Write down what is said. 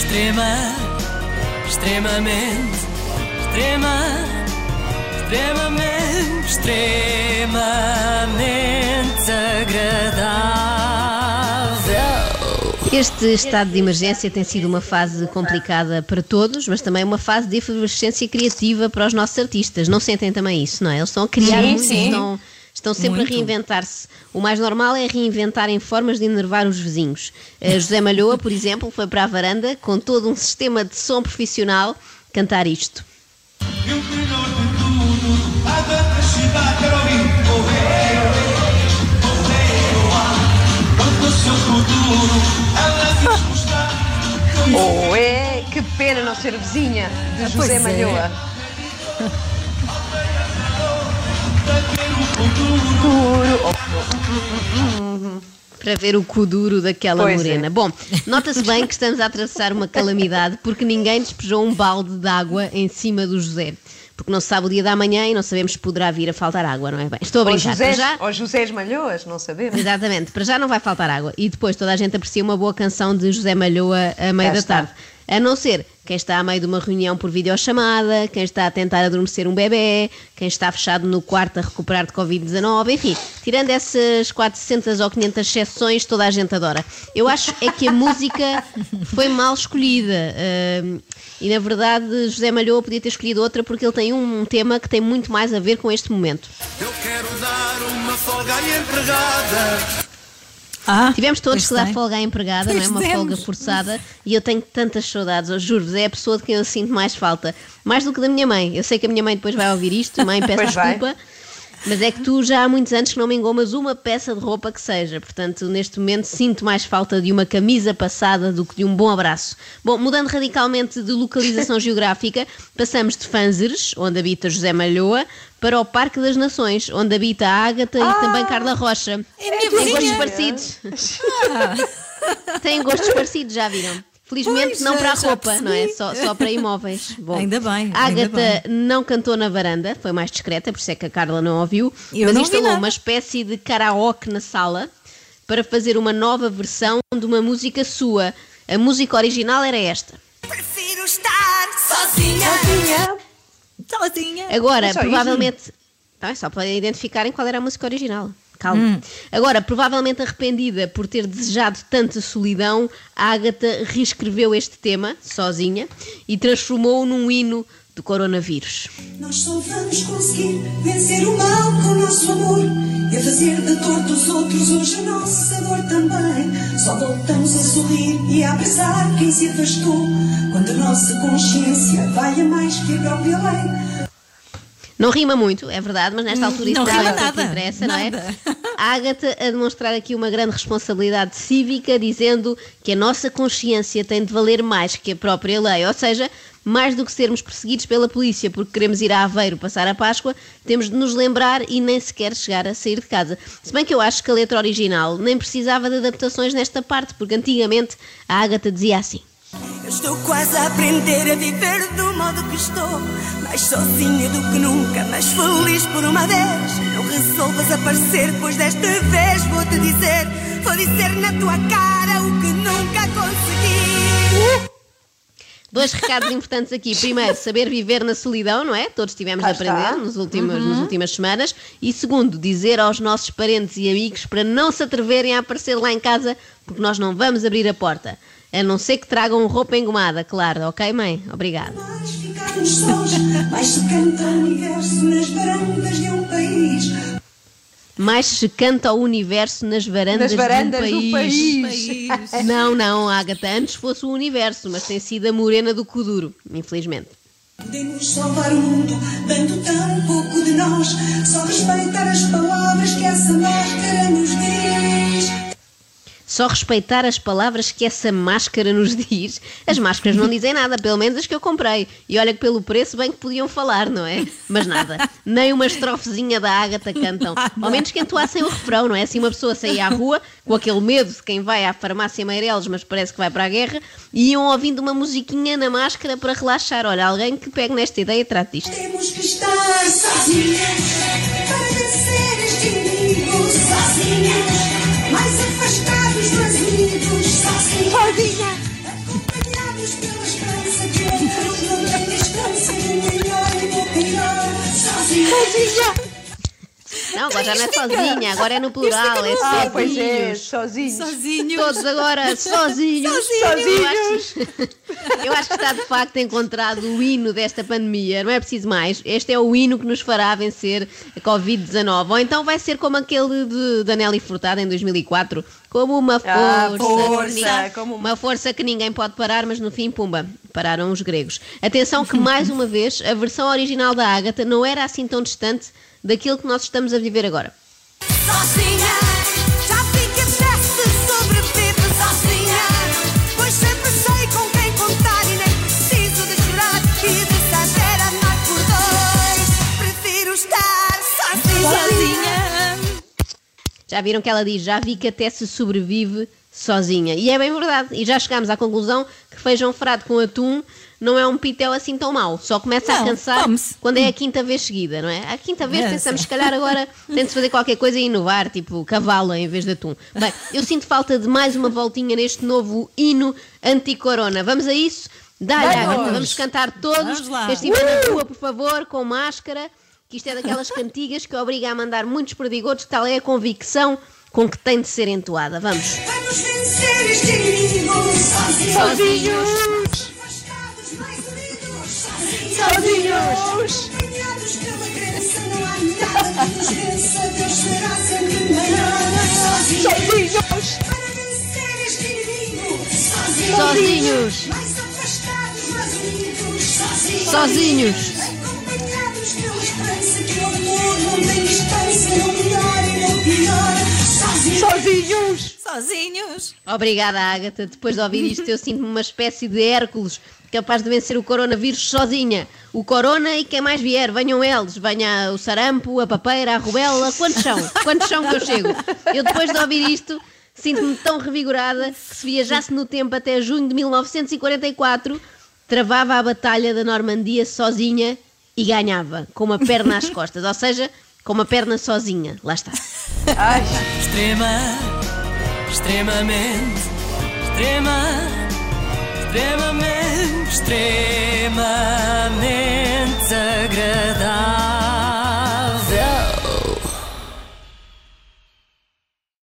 Extrema, extremamente, extrema, extremamente, extremamente agradável. Este estado de emergência tem sido uma fase complicada para todos, mas também uma fase de efervescência criativa para os nossos artistas. Não sentem também isso, não é? Eles estão a criar Sim, muito, sim. estão, estão sempre Muito. a reinventar-se. O mais normal é reinventarem formas de enervar os vizinhos. Eh, José Malhoa, por exemplo, foi para a varanda com todo um sistema de som profissional cantar isto. Oh, ah, é, que pena não ser vizinha de pois José é. Malhoa. para ver o cu duro daquela Pois é. morena. Bom, nota-se bem que estamos a atravessar uma calamidade porque ninguém despejou um balde de água em cima do José. Porque não se sabe o dia da manhã e não sabemos se poderá vir a faltar água, não é bem? Estou a Ou brincar. José, Para já, ou José Malhoas, não sabemos. Exatamente, para já não vai faltar água. E depois toda a gente aprecia uma boa canção de José Malhoa a meio Cá da está. tarde. A não ser quem está a meio de uma reunião por videochamada, quem está a tentar adormecer um bebê, quem está fechado no quarto a recuperar de Covid-19, enfim, tirando essas 400 ou 500 exceções, toda a gente adora. Eu acho é que a música foi mal escolhida. Ahm, e na verdade, José Malhoa podia ter escolhido outra porque ele tem um tema que tem muito mais a ver com este momento. Eu quero dar uma folga à empregada. Ah, Tivemos todos que dar tem. folga à empregada, não é? Uma temos. folga forçada e eu tenho tantas saudades, eu juro-vos, é a pessoa de quem eu sinto mais falta. Mais do que da minha mãe. Eu sei que a minha mãe depois vai ouvir isto, mãe, peço Pois vai. Mas é que tu já há muitos anos que não me engomas uma peça de roupa que seja. Portanto, neste momento sinto mais falta de uma camisa passada do que de um bom abraço. Bom, mudando radicalmente de localização geográfica, passamos de Fanzeres, onde habita José Malhoa, para o Parque das Nações, onde habita a Ágata e também Carla Rocha. É vizinha. gostos parecidos. Têm gostos parecidos, já viram? Felizmente Pois, não já- para a roupa, não é? Só, só para imóveis. Bom, Ainda bem, A ainda Agatha não cantou na varanda, foi mais discreta, por isso é que a Carla não ouviu. Eu mas não instalou nada. uma espécie de karaoke na sala para fazer uma nova versão de uma música sua. A música original era esta. Prefiro estar sozinha. Sozinha. Sozinha. Agora, É provavelmente. Tá, é só para identificarem qual era a música original. Calma. Hum. Agora, provavelmente arrependida por ter desejado tanta solidão, a Agatha reescreveu este tema, sozinha, e transformou-o num hino do coronavírus. Nós só vamos conseguir vencer o mal com o nosso amor e a fazer de dor dos outros hoje a nossa dor também. Só voltamos a sorrir e a abraçar quem se afastou quando a nossa consciência vai a mais que a própria lei. Não rima muito, é verdade, mas nesta altura isso não é o que nada, interessa, nada. não é? A Agatha a demonstrar aqui uma grande responsabilidade cívica, dizendo que a nossa consciência tem de valer mais que a própria lei, ou seja, mais do que sermos perseguidos pela polícia porque queremos ir a Aveiro passar a Páscoa, temos de nos lembrar e nem sequer chegar a sair de casa. Se bem que eu acho que a letra original nem precisava de adaptações nesta parte, porque antigamente a Agatha dizia assim. Eu estou quase a aprender a viver do modo que estou. Mais sozinha do que nunca, mais feliz por uma vez. Não resolvas aparecer, pois desta vez vou te dizer. Vou dizer na tua cara o que nunca consegui. Dois recados importantes aqui. Primeiro, saber viver na solidão, não é? Todos tivemos de aprender nos últimos, nas últimas semanas. E segundo, dizer aos nossos parentes e amigos para não se atreverem a aparecer lá em casa, porque nós não vamos abrir a porta. A não ser que tragam roupa engomada, claro. Ok, mãe? Obrigada. Mais se canta o universo nas varandas de um país. Mais se canta ao universo nas varandas, Nas varandas de um do país. país. Não, não, Agatha. Antes fosse o universo, mas tem sido a morena do Kuduro, infelizmente. Podemos salvar o mundo, dando tão pouco de nós. Só respeitar as palavras que essa máscara nos diz. Só respeitar as palavras que essa máscara nos diz. As máscaras não dizem nada, pelo menos as que eu comprei. E olha que pelo preço bem que podiam falar, não é? Mas nada. Nem uma estrofezinha da Ágata cantam. Ao menos que entoassem o refrão, não é? Assim uma pessoa saía à rua com aquele medo de quem vai à farmácia Meireles, mas parece que vai para a guerra, e iam ouvindo uma musiquinha na máscara para relaxar. Olha, alguém que pegue nesta ideia e trate disto. Temos que estar sozinhos Sozinha. Acompanhados pela esperança a distância melhor e pior. Sozinha. Não, agora já não é sozinha, agora é no plural, é, é, é sozinhos. Ah, pois é, sozinhos. sozinhos. Todos agora sozinhos. Sozinhos. sozinhos eu acho que está de facto encontrado o hino desta pandemia. Não é preciso mais. Este é o hino que nos fará vencer a Covid-19. Ou então vai ser como aquele de, de Nelly Furtado em 2004. Como uma força, Ah, que força, ninguém- como uma força que ninguém pode parar, mas no fim, pumba, pararam os gregos. Atenção que, mais uma vez, a versão original da Ágata não era assim tão distante daquilo que nós estamos a viver agora. Sozinha, Já viram que ela diz, já vi que até se sobrevive sozinha. E é bem verdade. E já chegámos à conclusão que feijão frado com atum não é um pitel assim tão mau. Só começa a Não, cansar come-se. quando é a quinta vez seguida, não é? A quinta vez É, pensamos, se calhar agora tem-se fazer qualquer coisa e inovar, tipo cavalo em vez de atum. Bem, eu sinto falta de mais uma voltinha neste novo hino anti-corona. Vamos a isso? Dá-lhe, Vamos. Vamos cantar todos. Vamos lá. Quem estiver na rua, por favor, com máscara que isto é daquelas cantigas que obriga a mandar muitos perdigotos, tal é a convicção com que tem de ser entoada. Vamos. Vamos vencer este inimigo sozinhos. Sozinhos. Sozinhos. Sozinhos. Sozinhos. Sozinhos. Sozinhos. Sozinhos. Sozinhos. Sozinhos. Obrigada, Ágata. Depois de ouvir isto, eu sinto-me uma espécie de Hércules capaz de vencer o coronavírus sozinha. O corona e quem mais vier, venham eles. Venha o sarampo, a papeira, a rubela. Quantos são? Quantos são que eu chego? Eu depois de ouvir isto, sinto-me tão revigorada que se viajasse no tempo até junho de 1944, travava a batalha da Normandia sozinha e ganhava com uma perna às costas, ou seja, com uma perna sozinha. Lá está. Ai. Extrema, extremamente, extrema, extremamente, extremamente agradável.